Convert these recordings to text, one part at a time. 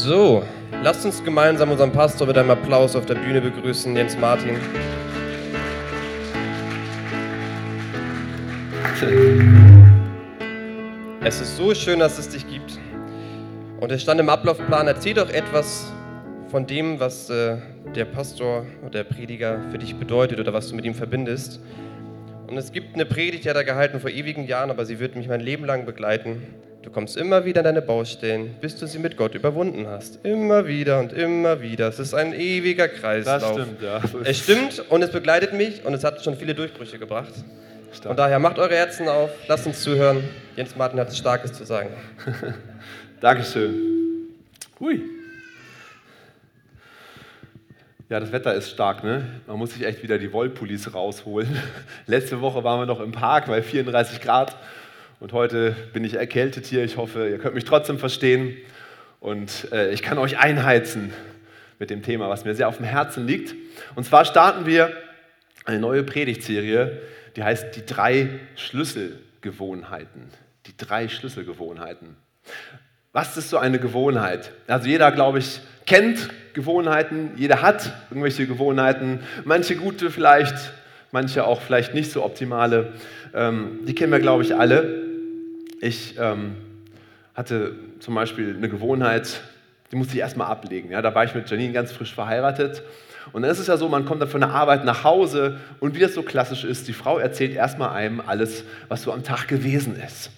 So, lasst uns gemeinsam unseren Pastor mit einem Applaus auf der Bühne begrüßen, Jens Martin. Es ist so schön, dass es dich gibt. Und es stand im Ablaufplan, erzähl doch etwas von dem, was äh, der Pastor oder der Prediger für dich bedeutet oder was du mit ihm verbindest. Und es gibt eine Predigt, die hat er gehalten vor ewigen Jahren, aber sie wird mich mein Leben lang begleiten. Du kommst immer wieder an deine Baustellen, bis du sie mit Gott überwunden hast. Immer wieder und immer wieder. Es ist ein ewiger Kreislauf. Das stimmt, ja. Es stimmt und es begleitet mich und es hat schon viele Durchbrüche gebracht. Von daher macht eure Herzen auf, lasst uns zuhören. Jens Martin hat Starkes zu sagen. Dankeschön. Hui. Ja, das Wetter ist stark, ne? Man muss sich echt wieder die Wollpullis rausholen. Letzte Woche waren wir noch im Park bei 34 Grad und heute bin ich erkältet hier. Ich hoffe, ihr könnt mich trotzdem verstehen und äh, ich kann euch einheizen mit dem Thema, was mir sehr auf dem Herzen liegt. Und zwar starten wir eine neue Predigtserie, die heißt die drei Schlüsselgewohnheiten. Die drei Schlüsselgewohnheiten. Was ist so eine Gewohnheit? Also jeder, glaube ich, kennt Gewohnheiten, jeder hat irgendwelche Gewohnheiten, manche gute vielleicht, manche auch vielleicht nicht so optimale. Ähm, die kennen wir, glaube ich, alle. Ich ähm, hatte zum Beispiel eine Gewohnheit, die musste ich erstmal ablegen. Ja, da war ich mit Janine ganz frisch verheiratet. Und dann ist es ja so, man kommt dann von der Arbeit nach Hause und wie das so klassisch ist, die Frau erzählt erstmal einem alles, was so am Tag gewesen ist.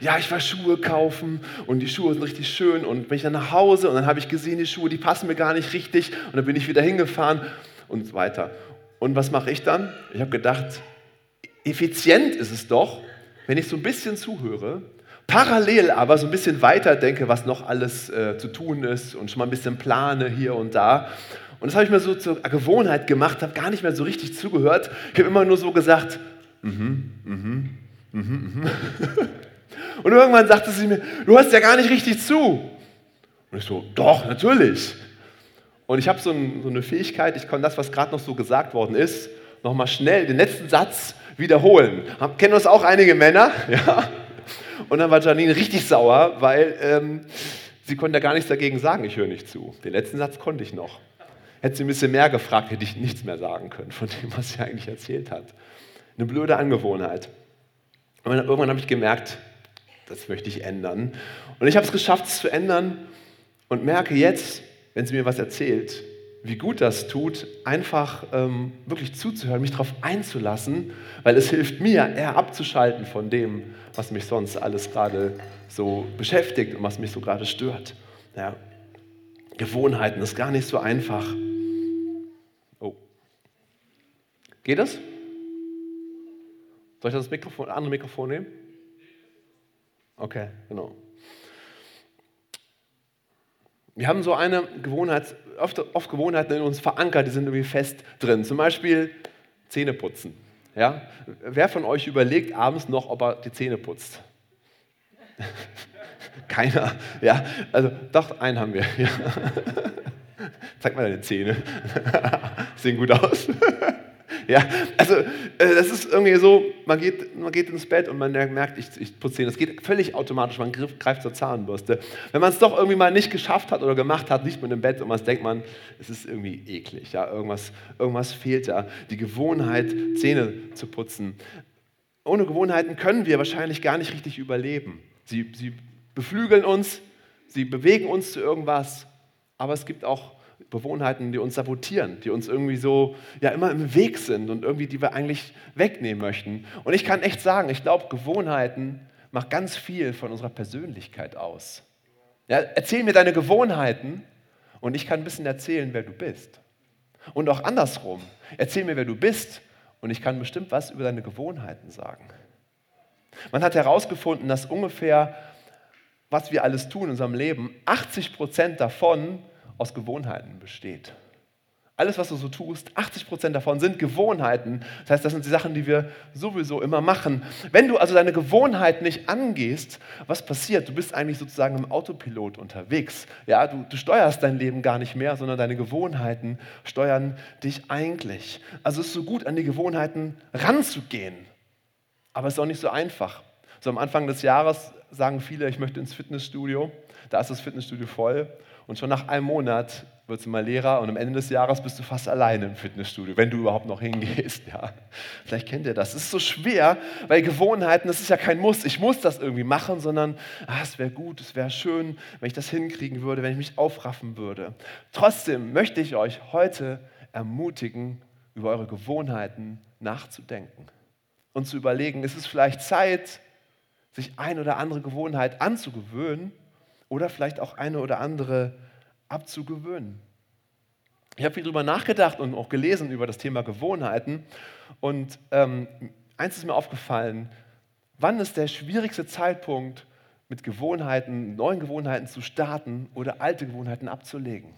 Ja, ich war Schuhe kaufen und die Schuhe sind richtig schön und bin ich dann nach Hause und dann habe ich gesehen, die Schuhe, die passen mir gar nicht richtig und dann bin ich wieder hingefahren und so weiter. Und was mache ich dann? Ich habe gedacht, effizient ist es doch, wenn ich so ein bisschen zuhöre, parallel aber so ein bisschen weiter denke, was noch alles äh, zu tun ist und schon mal ein bisschen plane hier und da. Und das habe ich mir so zur Gewohnheit gemacht, habe gar nicht mehr so richtig zugehört. Ich habe immer nur so gesagt, mhm, mhm, mhm, mhm. Und irgendwann sagte sie mir, du hörst ja gar nicht richtig zu. Und ich so, doch, natürlich. Und ich habe so, ein, so, eine Fähigkeit, ich kann das, was gerade noch so gesagt worden ist, nochmal schnell den letzten Satz wiederholen. Kennen uns auch einige Männer? Ja. Und dann war Janine richtig sauer, weil ähm, sie konnte ja gar nichts dagegen sagen, ich höre nicht zu. Den letzten Satz konnte ich noch. Hätte sie ein bisschen mehr gefragt, hätte ich nichts mehr sagen können von dem, was sie eigentlich erzählt hat. Eine blöde Angewohnheit. Und irgendwann habe ich gemerkt, das möchte ich ändern. Und ich habe es geschafft, es zu ändern und merke jetzt, wenn sie mir was erzählt, wie gut das tut, einfach ähm, wirklich zuzuhören, mich darauf einzulassen, weil es hilft mir, eher abzuschalten von dem, was mich sonst alles gerade so beschäftigt und was mich so gerade stört. Ja. Gewohnheiten ist gar nicht so einfach. Oh. Geht das? Soll ich das Mikrofon, andere Mikrofon nehmen? Okay, genau. Wir haben so eine Gewohnheit, oft, oft Gewohnheiten in uns verankert, die sind irgendwie fest drin. Zum Beispiel Zähne putzen. Ja? Wer von euch überlegt abends noch, ob er die Zähne putzt? Keiner. Ja, also doch, einen haben wir. Ja. Zeig mal deine Zähne. Sehen gut aus. Ja, also äh, das ist irgendwie so, man geht, man geht ins Bett und man merkt, ich, ich putze. Das geht völlig automatisch, man greift zur Zahnbürste. Wenn man es doch irgendwie mal nicht geschafft hat oder gemacht hat, liegt man im Bett und man denkt man, es ist irgendwie eklig, ja, irgendwas, irgendwas fehlt da. Die Gewohnheit, Zähne zu putzen. Ohne Gewohnheiten können wir wahrscheinlich gar nicht richtig überleben. Sie, sie beflügeln uns, sie bewegen uns zu irgendwas, aber es gibt auch Gewohnheiten, die uns sabotieren, die uns irgendwie so ja immer im Weg sind und irgendwie die wir eigentlich wegnehmen möchten. Und ich kann echt sagen, ich glaube, Gewohnheiten machen ganz viel von unserer Persönlichkeit aus. Ja, erzähl mir deine Gewohnheiten und ich kann ein bisschen erzählen, wer du bist. Und auch andersrum, erzähl mir, wer du bist und ich kann bestimmt was über deine Gewohnheiten sagen. Man hat herausgefunden, dass ungefähr, was wir alles tun in unserem Leben, 80 Prozent davon aus Gewohnheiten besteht. Alles, was du so tust, 80 Prozent davon sind Gewohnheiten. Das heißt, das sind die Sachen, die wir sowieso immer machen. Wenn du also deine Gewohnheit nicht angehst, was passiert? Du bist eigentlich sozusagen im Autopilot unterwegs. Ja, du, du steuerst dein Leben gar nicht mehr, sondern deine Gewohnheiten steuern dich eigentlich. Also es ist so gut, an die Gewohnheiten ranzugehen. Aber es ist auch nicht so einfach. So am Anfang des Jahres sagen viele, ich möchte ins Fitnessstudio. Da ist das Fitnessstudio voll und schon nach einem Monat wirst du mal Lehrer und am Ende des Jahres bist du fast alleine im Fitnessstudio, wenn du überhaupt noch hingehst. Ja. Vielleicht kennt ihr das. Es ist so schwer, weil Gewohnheiten, das ist ja kein Muss. Ich muss das irgendwie machen, sondern ah, es wäre gut, es wäre schön, wenn ich das hinkriegen würde, wenn ich mich aufraffen würde. Trotzdem möchte ich euch heute ermutigen, über eure Gewohnheiten nachzudenken und zu überlegen, ist es vielleicht Zeit, sich eine oder andere Gewohnheit anzugewöhnen oder vielleicht auch eine oder andere abzugewöhnen. Ich habe viel darüber nachgedacht und auch gelesen über das Thema Gewohnheiten. Und ähm, eins ist mir aufgefallen, wann ist der schwierigste Zeitpunkt, mit Gewohnheiten, neuen Gewohnheiten zu starten oder alte Gewohnheiten abzulegen?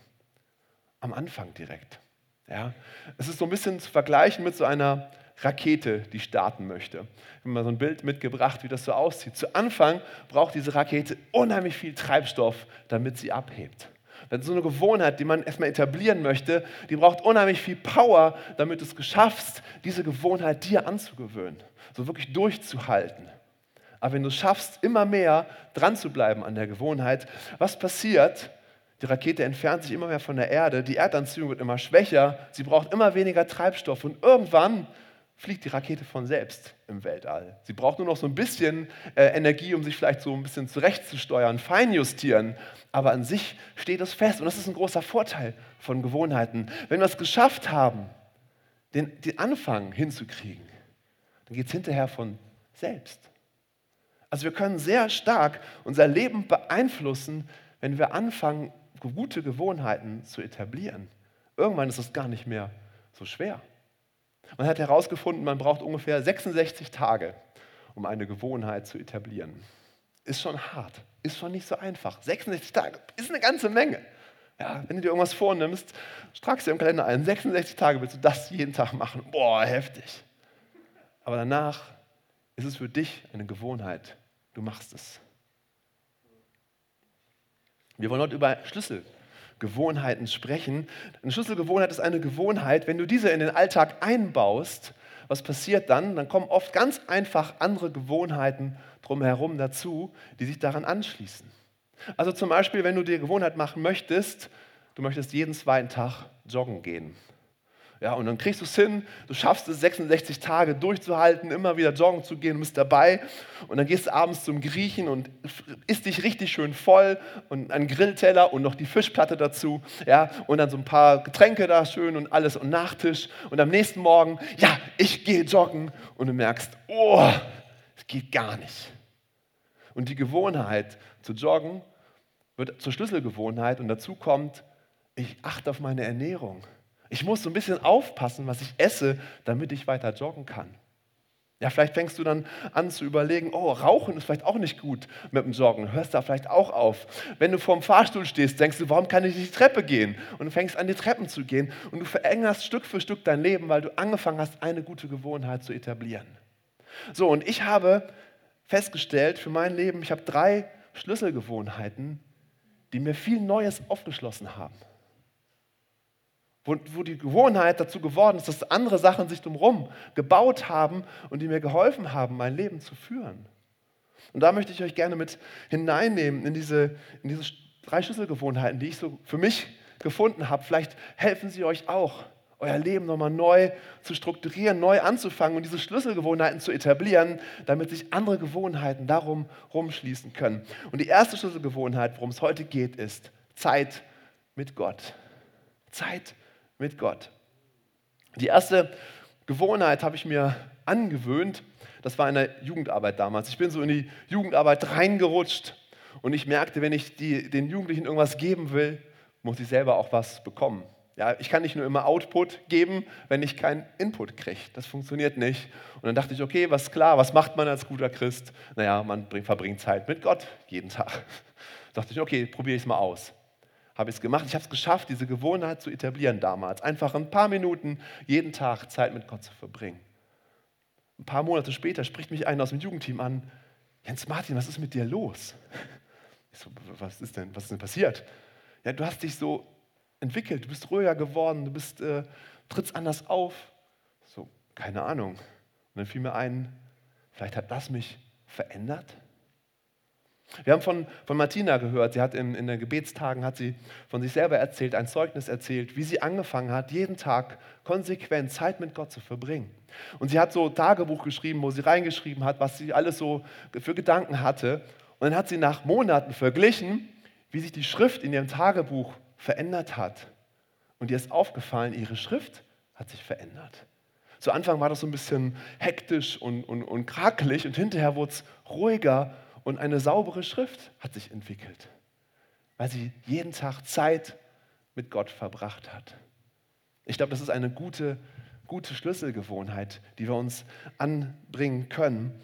Am Anfang direkt. Ja? Es ist so ein bisschen zu vergleichen mit so einer Rakete, die starten möchte. Ich habe mal so ein Bild mitgebracht, wie das so aussieht. Zu Anfang braucht diese Rakete unheimlich viel Treibstoff, damit sie abhebt. Das so eine Gewohnheit, die man erstmal etablieren möchte, die braucht unheimlich viel Power, damit du es schaffst, diese Gewohnheit dir anzugewöhnen, so wirklich durchzuhalten. Aber wenn du es schaffst, immer mehr dran zu bleiben an der Gewohnheit, was passiert? Die Rakete entfernt sich immer mehr von der Erde, die Erdanziehung wird immer schwächer, sie braucht immer weniger Treibstoff und irgendwann fliegt die Rakete von selbst im Weltall. Sie braucht nur noch so ein bisschen äh, Energie, um sich vielleicht so ein bisschen zurechtzusteuern, feinjustieren. Aber an sich steht es fest. Und das ist ein großer Vorteil von Gewohnheiten. Wenn wir es geschafft haben, den, den Anfang hinzukriegen, dann geht es hinterher von selbst. Also wir können sehr stark unser Leben beeinflussen, wenn wir anfangen, gute Gewohnheiten zu etablieren. Irgendwann ist es gar nicht mehr so schwer. Man hat herausgefunden, man braucht ungefähr 66 Tage, um eine Gewohnheit zu etablieren. Ist schon hart, ist schon nicht so einfach. 66 Tage ist eine ganze Menge. Ja, wenn du dir irgendwas vornimmst, tragst du im Kalender ein, 66 Tage willst du das jeden Tag machen. Boah, heftig. Aber danach ist es für dich eine Gewohnheit. Du machst es. Wir wollen heute über Schlüssel Gewohnheiten sprechen. Eine Schlüsselgewohnheit ist eine Gewohnheit, wenn du diese in den Alltag einbaust, was passiert dann? Dann kommen oft ganz einfach andere Gewohnheiten drumherum dazu, die sich daran anschließen. Also zum Beispiel, wenn du dir Gewohnheit machen möchtest, du möchtest jeden zweiten Tag joggen gehen. Ja, und dann kriegst du es hin, du schaffst es 66 Tage durchzuhalten, immer wieder joggen zu gehen, du bist dabei. Und dann gehst du abends zum Griechen und isst dich richtig schön voll und einen Grillteller und noch die Fischplatte dazu. Ja, und dann so ein paar Getränke da schön und alles und Nachtisch. Und am nächsten Morgen, ja, ich gehe joggen. Und du merkst, oh, es geht gar nicht. Und die Gewohnheit zu joggen wird zur Schlüsselgewohnheit und dazu kommt, ich achte auf meine Ernährung. Ich muss so ein bisschen aufpassen, was ich esse, damit ich weiter joggen kann. Ja, vielleicht fängst du dann an zu überlegen, oh, Rauchen ist vielleicht auch nicht gut mit dem Joggen. Hörst da vielleicht auch auf. Wenn du vorm Fahrstuhl stehst, denkst du, warum kann ich nicht die Treppe gehen? Und du fängst an, die Treppen zu gehen. Und du verängerst Stück für Stück dein Leben, weil du angefangen hast, eine gute Gewohnheit zu etablieren. So, und ich habe festgestellt für mein Leben, ich habe drei Schlüsselgewohnheiten, die mir viel Neues aufgeschlossen haben wo, wo die Gewohnheit dazu geworden ist, dass andere Sachen sich drumherum gebaut haben und die mir geholfen haben, mein Leben zu führen. Und da möchte ich euch gerne mit hineinnehmen in diese, in diese drei Schlüsselgewohnheiten, die ich so für mich gefunden habe. Vielleicht helfen sie euch auch, euer Leben nochmal neu zu strukturieren, neu anzufangen und diese Schlüsselgewohnheiten zu etablieren, damit sich andere Gewohnheiten darum rumschließen können. Und die erste Schlüsselgewohnheit, worum es heute geht, ist Zeit mit Gott. Zeit mit Gott. Die erste Gewohnheit habe ich mir angewöhnt. Das war in der Jugendarbeit damals. Ich bin so in die Jugendarbeit reingerutscht und ich merkte, wenn ich die, den Jugendlichen irgendwas geben will, muss ich selber auch was bekommen. Ja, ich kann nicht nur immer Output geben, wenn ich keinen Input kriege. Das funktioniert nicht. Und dann dachte ich, okay, was klar, was macht man als guter Christ? Naja, man verbringt Zeit mit Gott jeden Tag. Da dachte ich, okay, probiere ich es mal aus habe ich es gemacht. Ich habe es geschafft, diese Gewohnheit zu etablieren damals. Einfach ein paar Minuten jeden Tag Zeit mit Gott zu verbringen. Ein paar Monate später spricht mich einer aus dem Jugendteam an. Jens Martin, was ist mit dir los? Ich so, was ist denn, was ist denn passiert? Ja, du hast dich so entwickelt, du bist ruhiger geworden, du bist, äh, trittst anders auf. So, keine Ahnung. Und dann fiel mir ein, vielleicht hat das mich verändert. Wir haben von, von Martina gehört, sie hat in, in den Gebetstagen hat sie von sich selber erzählt, ein Zeugnis erzählt, wie sie angefangen hat, jeden Tag konsequent Zeit mit Gott zu verbringen. Und sie hat so Tagebuch geschrieben, wo sie reingeschrieben hat, was sie alles so für Gedanken hatte. Und dann hat sie nach Monaten verglichen, wie sich die Schrift in ihrem Tagebuch verändert hat. Und ihr ist aufgefallen, ihre Schrift hat sich verändert. Zu Anfang war das so ein bisschen hektisch und, und, und krakelig und hinterher wurde es ruhiger und eine saubere Schrift hat sich entwickelt, weil sie jeden Tag Zeit mit Gott verbracht hat. Ich glaube, das ist eine gute, gute Schlüsselgewohnheit, die wir uns anbringen können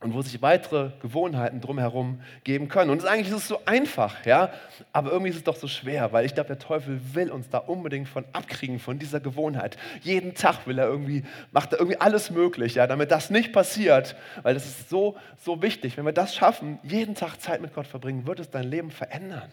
und wo sich weitere Gewohnheiten drumherum geben können. Und eigentlich ist es so einfach, ja, aber irgendwie ist es doch so schwer, weil ich glaube, der Teufel will uns da unbedingt von abkriegen, von dieser Gewohnheit. Jeden Tag will er irgendwie, macht er irgendwie alles möglich, ja, damit das nicht passiert, weil das ist so, so wichtig. Wenn wir das schaffen, jeden Tag Zeit mit Gott verbringen, wird es dein Leben verändern.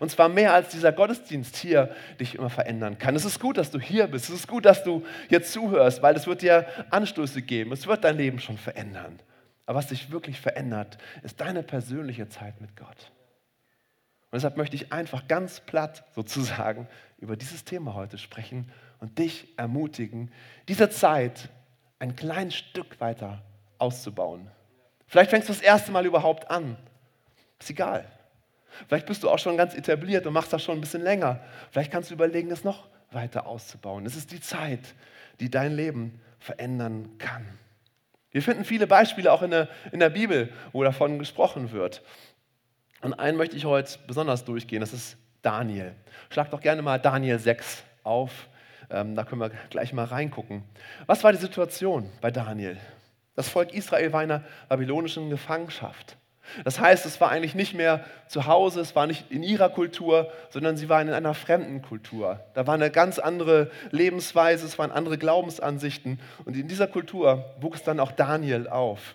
Und zwar mehr als dieser Gottesdienst hier dich immer verändern kann. Es ist gut, dass du hier bist. Es ist gut, dass du jetzt zuhörst, weil es wird dir Anstöße geben. Es wird dein Leben schon verändern. Aber was sich wirklich verändert, ist deine persönliche Zeit mit Gott. Und deshalb möchte ich einfach ganz platt sozusagen über dieses Thema heute sprechen und dich ermutigen, diese Zeit ein kleines Stück weiter auszubauen. Vielleicht fängst du das erste Mal überhaupt an. Ist egal. Vielleicht bist du auch schon ganz etabliert und machst das schon ein bisschen länger. Vielleicht kannst du überlegen, das noch weiter auszubauen. Es ist die Zeit, die dein Leben verändern kann. Wir finden viele Beispiele auch in der, in der Bibel, wo davon gesprochen wird. Und einen möchte ich heute besonders durchgehen, das ist Daniel. Schlag doch gerne mal Daniel 6 auf, ähm, da können wir gleich mal reingucken. Was war die Situation bei Daniel? Das Volk Israel war in einer babylonischen Gefangenschaft. Das heißt, es war eigentlich nicht mehr zu Hause, es war nicht in ihrer Kultur, sondern sie waren in einer fremden Kultur. Da war eine ganz andere Lebensweise, es waren andere Glaubensansichten. Und in dieser Kultur wuchs dann auch Daniel auf.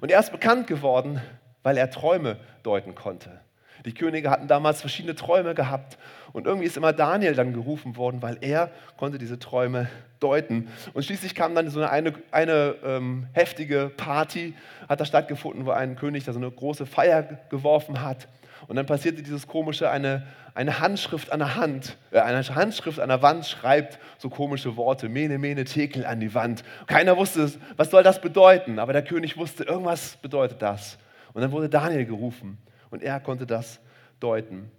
Und er ist bekannt geworden, weil er Träume deuten konnte. Die Könige hatten damals verschiedene Träume gehabt und irgendwie ist immer Daniel dann gerufen worden, weil er konnte diese Träume deuten. Und schließlich kam dann so eine, eine, eine ähm, heftige Party, hat da stattgefunden, wo ein König da so eine große Feier geworfen hat. Und dann passierte dieses komische, eine, eine Handschrift an der Hand, äh, eine Handschrift an der Wand schreibt so komische Worte, Mene, Mene, Tekel an die Wand. Keiner wusste, was soll das bedeuten, aber der König wusste, irgendwas bedeutet das. Und dann wurde Daniel gerufen und er konnte das deuten.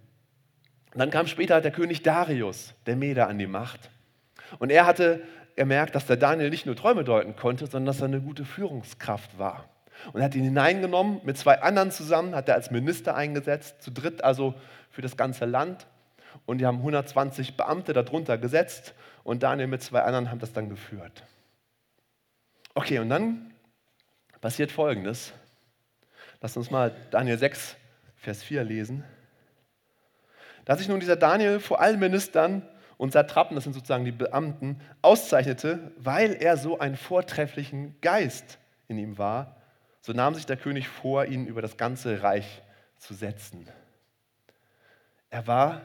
Und dann kam später der König Darius, der Meder, an die Macht. Und er hatte gemerkt, dass der Daniel nicht nur Träume deuten konnte, sondern dass er eine gute Führungskraft war. Und er hat ihn hineingenommen, mit zwei anderen zusammen, hat er als Minister eingesetzt, zu dritt also für das ganze Land. Und die haben 120 Beamte darunter gesetzt und Daniel mit zwei anderen haben das dann geführt. Okay, und dann passiert Folgendes. Lass uns mal Daniel 6, Vers 4 lesen. Da sich nun dieser Daniel vor allen Ministern und Satrapen, das sind sozusagen die Beamten, auszeichnete, weil er so einen vortrefflichen Geist in ihm war, so nahm sich der König vor, ihn über das ganze Reich zu setzen. Er war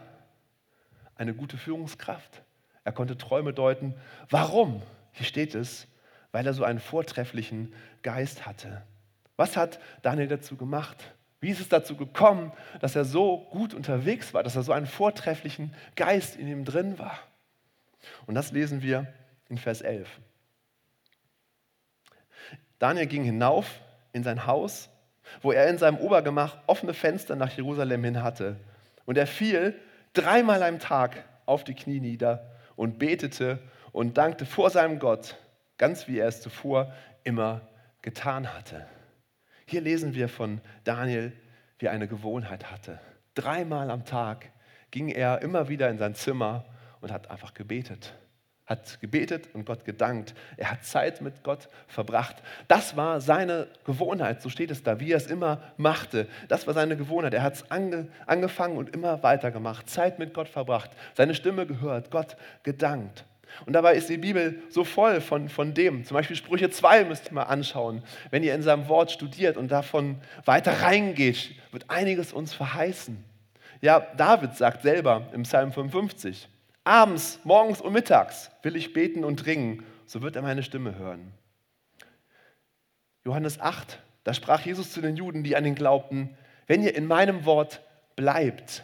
eine gute Führungskraft. Er konnte Träume deuten. Warum? Hier steht es, weil er so einen vortrefflichen Geist hatte. Was hat Daniel dazu gemacht? Wie ist es dazu gekommen, dass er so gut unterwegs war, dass er so einen vortrefflichen Geist in ihm drin war? Und das lesen wir in Vers 11. Daniel ging hinauf in sein Haus, wo er in seinem Obergemach offene Fenster nach Jerusalem hin hatte. Und er fiel dreimal am Tag auf die Knie nieder und betete und dankte vor seinem Gott, ganz wie er es zuvor immer getan hatte. Hier lesen wir von Daniel, wie er eine Gewohnheit hatte. Dreimal am Tag ging er immer wieder in sein Zimmer und hat einfach gebetet. Hat gebetet und Gott gedankt. Er hat Zeit mit Gott verbracht. Das war seine Gewohnheit, so steht es da, wie er es immer machte. Das war seine Gewohnheit. Er hat es ange, angefangen und immer weitergemacht. Zeit mit Gott verbracht, seine Stimme gehört, Gott gedankt. Und dabei ist die Bibel so voll von, von dem. Zum Beispiel Sprüche 2 müsst ihr mal anschauen. Wenn ihr in seinem Wort studiert und davon weiter reingeht, wird einiges uns verheißen. Ja, David sagt selber im Psalm 55, abends, morgens und mittags will ich beten und ringen, so wird er meine Stimme hören. Johannes 8, da sprach Jesus zu den Juden, die an ihn glaubten, wenn ihr in meinem Wort bleibt,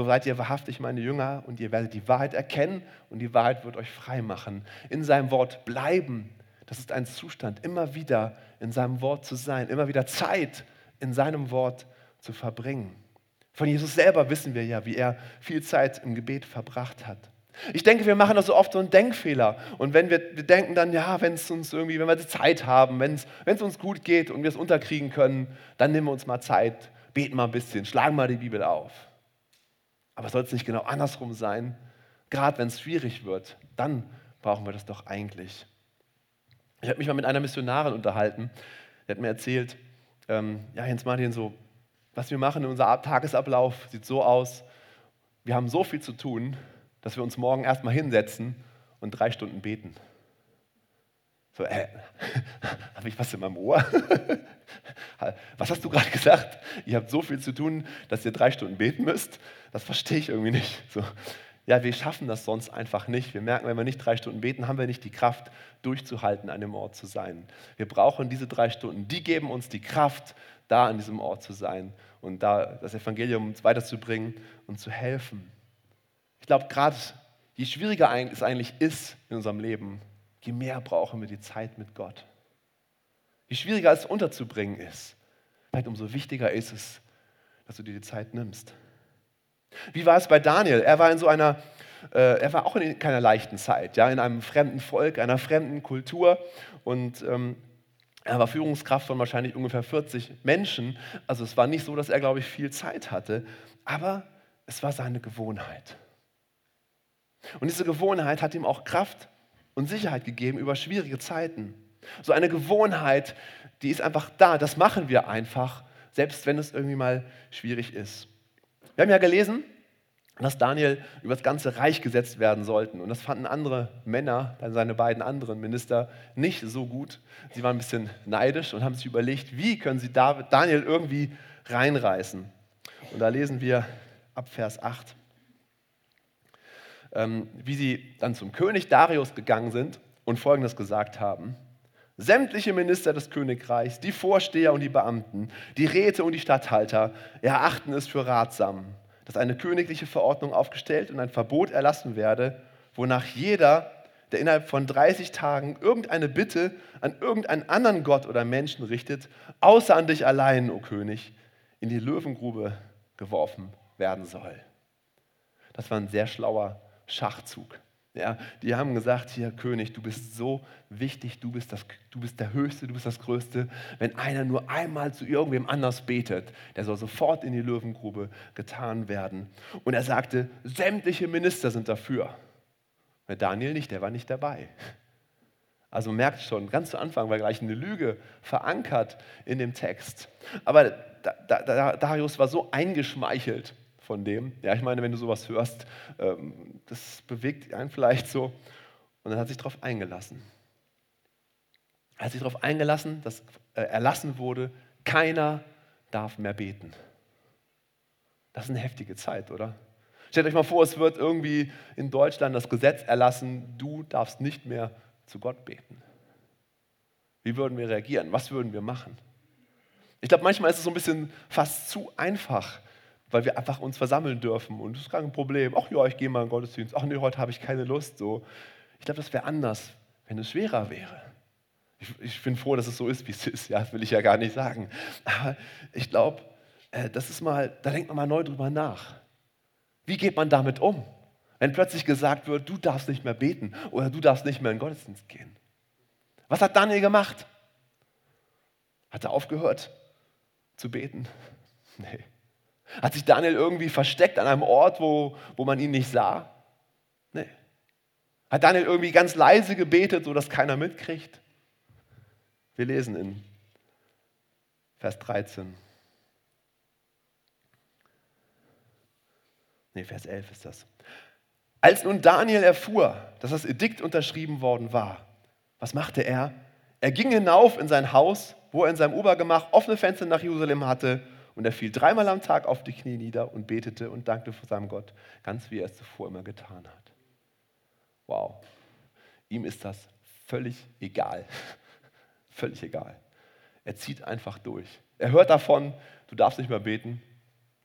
so seid ihr wahrhaftig meine Jünger und ihr werdet die Wahrheit erkennen und die Wahrheit wird euch frei machen. In seinem Wort bleiben, das ist ein Zustand, immer wieder in seinem Wort zu sein, immer wieder Zeit in seinem Wort zu verbringen. Von Jesus selber wissen wir ja, wie er viel Zeit im Gebet verbracht hat. Ich denke, wir machen das so oft so einen Denkfehler. Und wenn wir, wir denken dann, ja, wenn es uns irgendwie, wenn wir die Zeit haben, wenn es uns gut geht und wir es unterkriegen können, dann nehmen wir uns mal Zeit, beten mal ein bisschen, schlagen mal die Bibel auf. Aber soll es nicht genau andersrum sein? Gerade wenn es schwierig wird, dann brauchen wir das doch eigentlich. Ich habe mich mal mit einer Missionarin unterhalten, die hat mir erzählt, ähm, ja, Jens Martin, so, was wir machen in unserem Tagesablauf sieht so aus, wir haben so viel zu tun, dass wir uns morgen erstmal hinsetzen und drei Stunden beten. So, äh, habe ich was in meinem Ohr? was hast du gerade gesagt? Ihr habt so viel zu tun, dass ihr drei Stunden beten müsst? Das verstehe ich irgendwie nicht. So, ja, wir schaffen das sonst einfach nicht. Wir merken, wenn wir nicht drei Stunden beten, haben wir nicht die Kraft, durchzuhalten, an dem Ort zu sein. Wir brauchen diese drei Stunden. Die geben uns die Kraft, da an diesem Ort zu sein und da das Evangelium weiterzubringen und zu helfen. Ich glaube, gerade je schwieriger es eigentlich ist in unserem Leben, je mehr brauchen wir die Zeit mit Gott. Je schwieriger es unterzubringen ist, umso wichtiger ist es, dass du dir die Zeit nimmst. Wie war es bei Daniel? Er war in so einer, äh, er war auch in keiner leichten Zeit, ja, in einem fremden Volk, einer fremden Kultur und ähm, er war Führungskraft von wahrscheinlich ungefähr 40 Menschen. Also es war nicht so, dass er, glaube ich, viel Zeit hatte, aber es war seine Gewohnheit. Und diese Gewohnheit hat ihm auch Kraft und Sicherheit gegeben über schwierige Zeiten. So eine Gewohnheit, die ist einfach da, das machen wir einfach, selbst wenn es irgendwie mal schwierig ist. Wir haben ja gelesen, dass Daniel über das ganze Reich gesetzt werden sollten. Und das fanden andere Männer, seine beiden anderen Minister, nicht so gut. Sie waren ein bisschen neidisch und haben sich überlegt, wie können sie Daniel irgendwie reinreißen. Und da lesen wir ab Vers 8. Ähm, wie sie dann zum König Darius gegangen sind und Folgendes gesagt haben. Sämtliche Minister des Königreichs, die Vorsteher und die Beamten, die Räte und die Statthalter erachten es für ratsam, dass eine königliche Verordnung aufgestellt und ein Verbot erlassen werde, wonach jeder, der innerhalb von 30 Tagen irgendeine Bitte an irgendeinen anderen Gott oder Menschen richtet, außer an dich allein, o König, in die Löwengrube geworfen werden soll. Das war ein sehr schlauer Schachzug. Ja, die haben gesagt, hier König, du bist so wichtig, du bist, das, du bist der Höchste, du bist das Größte. Wenn einer nur einmal zu irgendwem anders betet, der soll sofort in die Löwengrube getan werden. Und er sagte, sämtliche Minister sind dafür. Daniel nicht, der war nicht dabei. Also merkt schon, ganz zu Anfang war gleich eine Lüge verankert in dem Text. Aber Darius war so eingeschmeichelt von dem. Ja, ich meine, wenn du sowas hörst, ähm, das bewegt einen vielleicht so. Und dann hat sich darauf eingelassen. Er hat sich darauf eingelassen, dass äh, erlassen wurde, keiner darf mehr beten. Das ist eine heftige Zeit, oder? Stellt euch mal vor, es wird irgendwie in Deutschland das Gesetz erlassen, du darfst nicht mehr zu Gott beten. Wie würden wir reagieren? Was würden wir machen? Ich glaube, manchmal ist es so ein bisschen fast zu einfach, weil wir einfach uns versammeln dürfen und das ist kein Problem. Ach ja, ich gehe mal in den Gottesdienst. Ach nee, heute habe ich keine Lust. So. Ich glaube, das wäre anders, wenn es schwerer wäre. Ich, ich, bin froh, dass es so ist, wie es ist. Ja, das will ich ja gar nicht sagen. Aber ich glaube, äh, das ist mal, da denkt man mal neu drüber nach. Wie geht man damit um? Wenn plötzlich gesagt wird, du darfst nicht mehr beten oder du darfst nicht mehr in den Gottesdienst gehen. Was hat Daniel gemacht? Hat er aufgehört zu beten? Nee. Hat sich Daniel irgendwie versteckt an einem Ort, wo, wo man ihn nicht sah? Nee. Hat Daniel irgendwie ganz leise gebetet, sodass keiner mitkriegt? Wir lesen in Vers 13. Nee, Vers 11 ist das. Als nun Daniel erfuhr, dass das Edikt unterschrieben worden war, was machte er? Er ging hinauf in sein Haus, wo er in seinem Obergemach offene Fenster nach Jerusalem hatte und er fiel dreimal am Tag auf die Knie nieder und betete und dankte vor seinem Gott, ganz wie er es zuvor immer getan hat. Wow. Ihm ist das völlig egal. völlig egal. Er zieht einfach durch. Er hört davon, du darfst nicht mehr beten,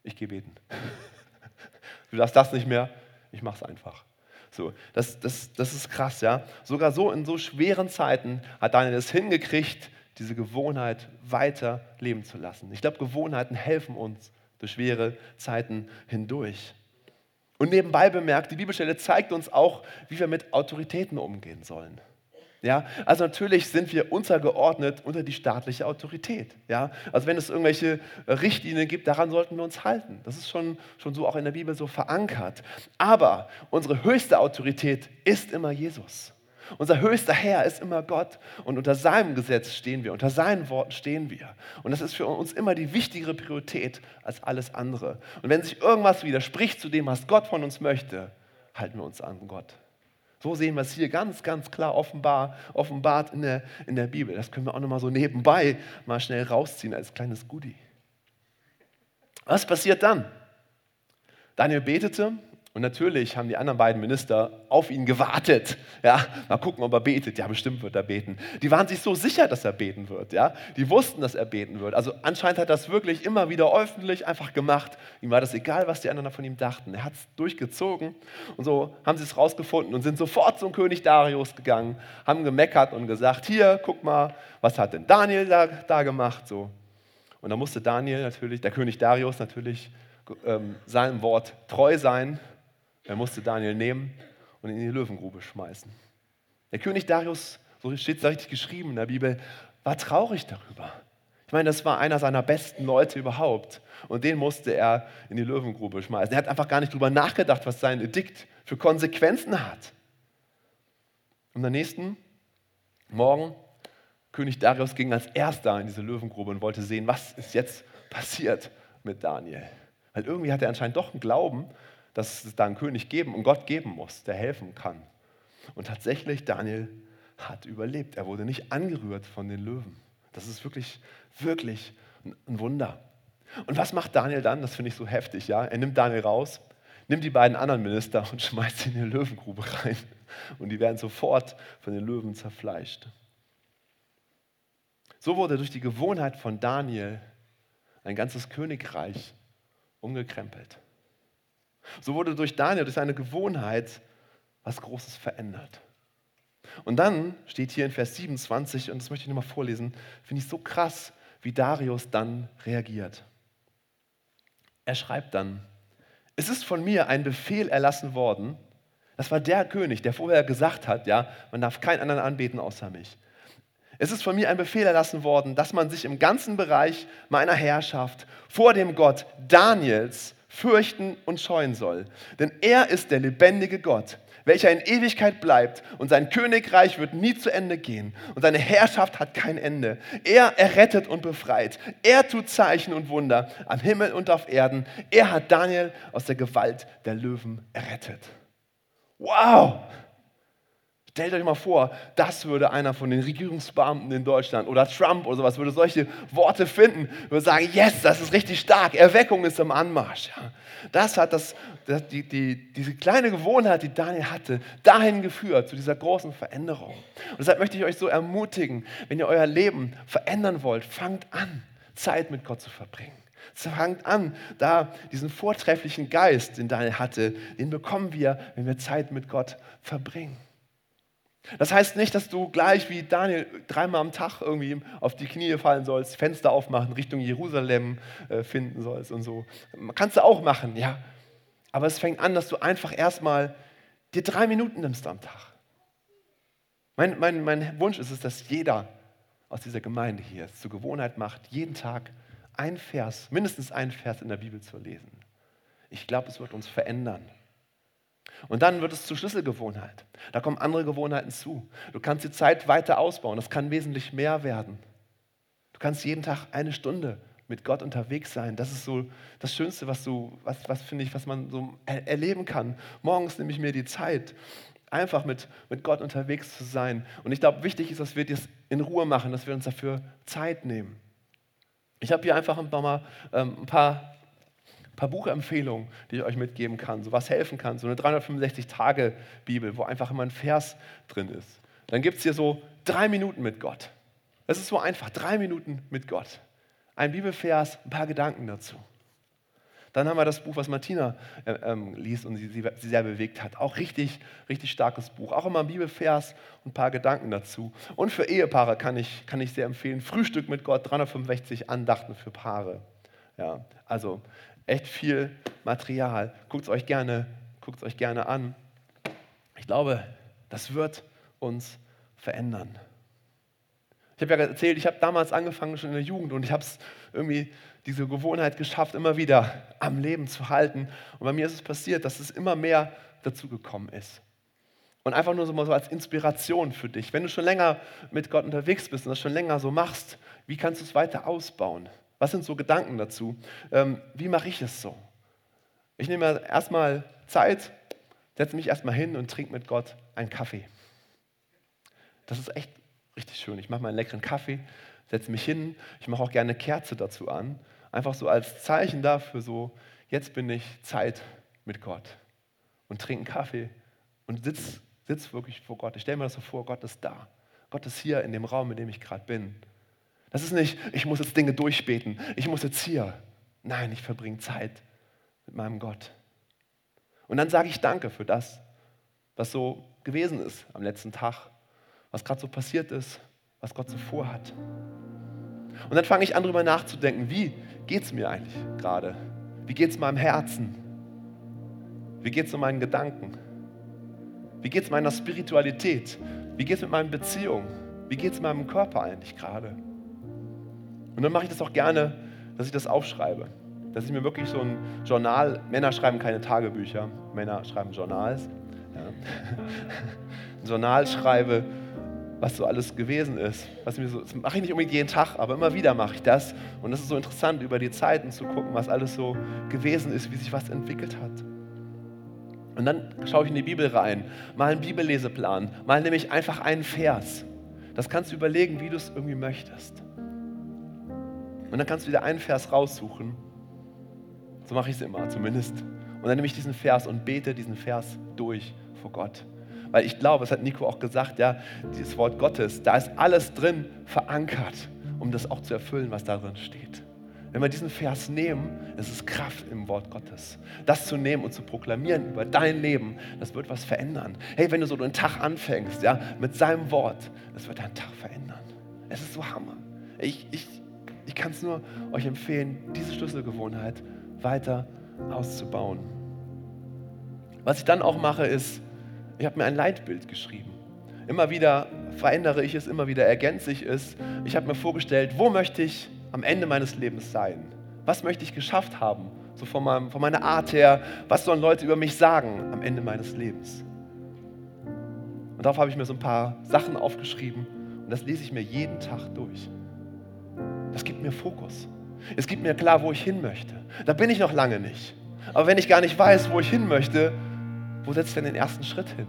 ich gehe beten. Du darfst das nicht mehr, ich mache es einfach. So, das, das, das ist krass, ja. Sogar so in so schweren Zeiten hat Daniel es hingekriegt, diese Gewohnheit weiter leben zu lassen. Ich glaube, Gewohnheiten helfen uns durch schwere Zeiten hindurch. Und nebenbei bemerkt, die Bibelstelle zeigt uns auch, wie wir mit Autoritäten umgehen sollen. Ja, also natürlich sind wir untergeordnet unter die staatliche Autorität. Ja, also wenn es irgendwelche Richtlinien gibt, daran sollten wir uns halten. Das ist schon, schon so auch in der Bibel so verankert. Aber unsere höchste Autorität ist immer Jesus. Unser höchster Herr ist immer Gott und unter seinem Gesetz stehen wir, unter seinen Worten stehen wir. Und das ist für uns immer die wichtigere Priorität als alles andere. Und wenn sich irgendwas widerspricht zu dem, was Gott von uns möchte, halten wir uns an Gott. So sehen wir es hier ganz, ganz klar offenbar, offenbart in der, in der Bibel. Das können wir auch nochmal so nebenbei mal schnell rausziehen als kleines Goodie. Was passiert dann? Daniel betete und natürlich haben die anderen beiden Minister auf ihn gewartet. Ja, mal gucken, ob er betet. Ja, bestimmt wird er beten. Die waren sich so sicher, dass er beten wird. Ja, die wussten, dass er beten wird. Also anscheinend hat er das wirklich immer wieder öffentlich einfach gemacht. Ihm war das egal, was die anderen von ihm dachten. Er hat es durchgezogen. Und so haben sie es rausgefunden und sind sofort zum König Darius gegangen, haben gemeckert und gesagt: Hier, guck mal, was hat denn Daniel da, da gemacht? So. Und da musste Daniel natürlich, der König Darius natürlich ähm, seinem Wort treu sein er musste Daniel nehmen und in die Löwengrube schmeißen. Der König Darius, so steht es da richtig geschrieben in der Bibel, war traurig darüber. Ich meine, das war einer seiner besten Leute überhaupt. Und den musste er in die Löwengrube schmeißen. Er hat einfach gar nicht darüber nachgedacht, was sein Edikt für Konsequenzen hat. Und am nächsten Morgen, König Darius ging als erster in diese Löwengrube und wollte sehen, was ist jetzt passiert mit Daniel. Weil irgendwie hat er anscheinend doch einen Glauben, dass es da einen König geben und Gott geben muss, der helfen kann. Und tatsächlich, Daniel hat überlebt. Er wurde nicht angerührt von den Löwen. Das ist wirklich, wirklich ein Wunder. Und was macht Daniel dann? Das finde ich so heftig. Ja? Er nimmt Daniel raus, nimmt die beiden anderen Minister und schmeißt sie in die Löwengrube rein. Und die werden sofort von den Löwen zerfleischt. So wurde durch die Gewohnheit von Daniel ein ganzes Königreich umgekrempelt. So wurde durch Daniel, durch seine Gewohnheit, was Großes verändert. Und dann steht hier in Vers 27, und das möchte ich nochmal vorlesen, finde ich so krass, wie Darius dann reagiert. Er schreibt dann, es ist von mir ein Befehl erlassen worden, das war der König, der vorher gesagt hat, ja, man darf keinen anderen anbeten außer mich. Es ist von mir ein Befehl erlassen worden, dass man sich im ganzen Bereich meiner Herrschaft vor dem Gott Daniels fürchten und scheuen soll. Denn er ist der lebendige Gott, welcher in Ewigkeit bleibt und sein Königreich wird nie zu Ende gehen und seine Herrschaft hat kein Ende. Er errettet und befreit. Er tut Zeichen und Wunder am Himmel und auf Erden. Er hat Daniel aus der Gewalt der Löwen errettet. Wow! Stellt euch mal vor, das würde einer von den Regierungsbeamten in Deutschland oder Trump oder sowas, würde solche Worte finden, würde sagen, yes, das ist richtig stark, Erweckung ist im Anmarsch. Das hat das, das die, die, diese kleine Gewohnheit, die Daniel hatte, dahin geführt, zu dieser großen Veränderung. Und deshalb möchte ich euch so ermutigen, wenn ihr euer Leben verändern wollt, fangt an, Zeit mit Gott zu verbringen. Fangt an, da diesen vortrefflichen Geist, den Daniel hatte, den bekommen wir, wenn wir Zeit mit Gott verbringen. Das heißt nicht, dass du gleich wie Daniel dreimal am Tag irgendwie auf die Knie fallen sollst, Fenster aufmachen, Richtung Jerusalem äh, finden sollst und so. Kannst du auch machen, ja. Aber es fängt an, dass du einfach erstmal dir drei Minuten nimmst am Tag. Mein, mein, mein Wunsch ist es, dass jeder aus dieser Gemeinde hier es zur Gewohnheit macht, jeden Tag ein Vers, mindestens ein Vers in der Bibel zu lesen. Ich glaube, es wird uns verändern. Und dann wird es zur Schlüsselgewohnheit. Da kommen andere Gewohnheiten zu. Du kannst die Zeit weiter ausbauen. Das kann wesentlich mehr werden. Du kannst jeden Tag eine Stunde mit Gott unterwegs sein. Das ist so das Schönste, was du, was, was ich, was man so erleben kann. Morgens nehme ich mir die Zeit, einfach mit, mit Gott unterwegs zu sein. Und ich glaube, wichtig ist, dass wir das in Ruhe machen, dass wir uns dafür Zeit nehmen. Ich habe hier einfach mal ähm, ein paar ein paar Buchempfehlungen, die ich euch mitgeben kann, so was helfen kann, so eine 365-Tage-Bibel, wo einfach immer ein Vers drin ist. Dann gibt es hier so drei Minuten mit Gott. Das ist so einfach, drei Minuten mit Gott. Ein Bibelvers, ein paar Gedanken dazu. Dann haben wir das Buch, was Martina äh, ähm, liest und sie, sie, sie, sehr bewegt hat. Auch richtig, richtig starkes Buch. Auch immer ein Bibelvers und ein paar Gedanken dazu. Und für Ehepaare kann ich, kann ich sehr empfehlen. Frühstück mit Gott, 365 Andachten für Paare. Ja, also echt viel Material. Guckt es euch gerne, euch gerne an. Ich glaube, das wird uns verändern. Ich habe ja erzählt, ich habe damals angefangen schon in der Jugend und ich habe es irgendwie diese Gewohnheit geschafft, immer wieder am Leben zu halten. Und bei mir ist es passiert, dass es immer mehr dazu gekommen ist. Und einfach nur so mal so als Inspiration für dich. Wenn du schon länger mit Gott unterwegs bist und das schon länger so machst, wie kannst du es weiter ausbauen? Was sind so Gedanken dazu? Ähm, wie mache ich es so? Ich nehme erstmal Zeit, setze mich erstmal hin und trinke mit Gott einen Kaffee. Das ist echt richtig schön. Ich mache mal einen leckeren Kaffee, setze mich hin. Ich mache auch gerne eine Kerze dazu an. Einfach so als Zeichen dafür, so, jetzt bin ich Zeit mit Gott. Und trinke einen Kaffee und sitze sitz wirklich vor Gott. Ich stelle mir das so vor, Gott ist da. Gott ist hier in dem Raum, in dem ich gerade bin. Das ist nicht, ich muss jetzt Dinge durchbeten. Ich muss jetzt hier. Nein, ich verbringe Zeit mit meinem Gott. Und dann sage ich Danke für das, was so gewesen ist am letzten Tag, was gerade so passiert ist, was Gott so vorhat. Und dann fange ich an, darüber nachzudenken, wie geht es mir eigentlich gerade? Wie geht es meinem Herzen? Wie geht es um meinen Gedanken? Wie geht es meiner Spiritualität? Wie geht es mit meinen Beziehungen? Wie geht es meinem Körper eigentlich gerade? Und dann mache ich das auch gerne, dass ich das aufschreibe dass ich mir wirklich so ein Journal, Männer schreiben keine Tagebücher, Männer schreiben Journals, ja. ein Journal schreibe, was so alles gewesen ist. Was mir so, das mache ich nicht unbedingt jeden Tag, aber immer wieder mache ich das. Und das ist so interessant, über die Zeiten zu gucken, was alles so gewesen ist, wie sich was entwickelt hat. Und dann schaue ich in die Bibel rein, mal einen Bibelleseplan, mal nämlich einfach einen Vers. Das kannst du überlegen, wie du es irgendwie möchtest. Und dann kannst du wieder einen Vers raussuchen so mache ich es immer, zumindest. Und dann nehme ich diesen Vers und bete diesen Vers durch vor Gott. Weil ich glaube, das hat Nico auch gesagt, ja, dieses Wort Gottes, da ist alles drin verankert, um das auch zu erfüllen, was darin steht. Wenn wir diesen Vers nehmen, es ist Kraft im Wort Gottes. Das zu nehmen und zu proklamieren über dein Leben, das wird was verändern. Hey, wenn du so einen Tag anfängst, ja, mit seinem Wort, das wird deinen Tag verändern. Es ist so Hammer. Ich, ich, ich kann es nur euch empfehlen, diese Schlüsselgewohnheit weiter auszubauen. Was ich dann auch mache, ist, ich habe mir ein Leitbild geschrieben. Immer wieder verändere ich es, immer wieder ergänze ich es. Ich habe mir vorgestellt, wo möchte ich am Ende meines Lebens sein? Was möchte ich geschafft haben? So von, meinem, von meiner Art her, was sollen Leute über mich sagen am Ende meines Lebens? Und darauf habe ich mir so ein paar Sachen aufgeschrieben und das lese ich mir jeden Tag durch. Das gibt mir Fokus. Es gibt mir klar, wo ich hin möchte. Da bin ich noch lange nicht. Aber wenn ich gar nicht weiß, wo ich hin möchte, wo setze ich denn den ersten Schritt hin?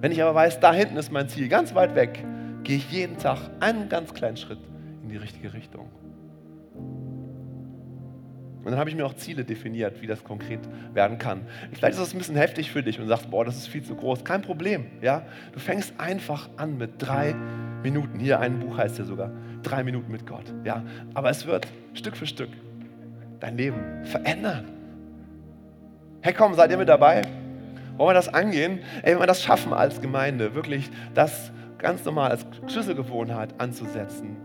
Wenn ich aber weiß, da hinten ist mein Ziel, ganz weit weg, gehe ich jeden Tag einen ganz kleinen Schritt in die richtige Richtung. Und dann habe ich mir auch Ziele definiert, wie das konkret werden kann. Vielleicht ist das ein bisschen heftig für dich und sagst, boah, das ist viel zu groß. Kein Problem. Ja? Du fängst einfach an mit drei Minuten. Hier ein Buch heißt ja sogar, drei Minuten mit Gott. Ja? Aber es wird Stück für Stück dein Leben verändern. Hey, komm, seid ihr mit dabei? Wollen wir das angehen? Ey, wenn wir das schaffen als Gemeinde, wirklich das ganz normal als Schlüsselgewohnheit anzusetzen,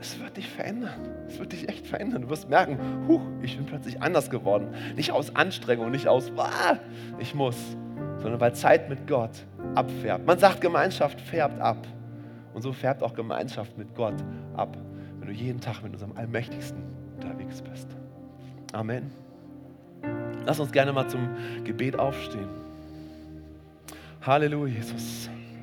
es wird dich verändern. Es wird dich echt verändern. Du wirst merken, huch, ich bin plötzlich anders geworden. Nicht aus Anstrengung, nicht aus, ah, ich muss, sondern weil Zeit mit Gott abfärbt. Man sagt, Gemeinschaft färbt ab. Und so färbt auch Gemeinschaft mit Gott ab, wenn du jeden Tag mit unserem Allmächtigsten unterwegs bist. Amen. Lass uns gerne mal zum Gebet aufstehen. Halleluja, Jesus.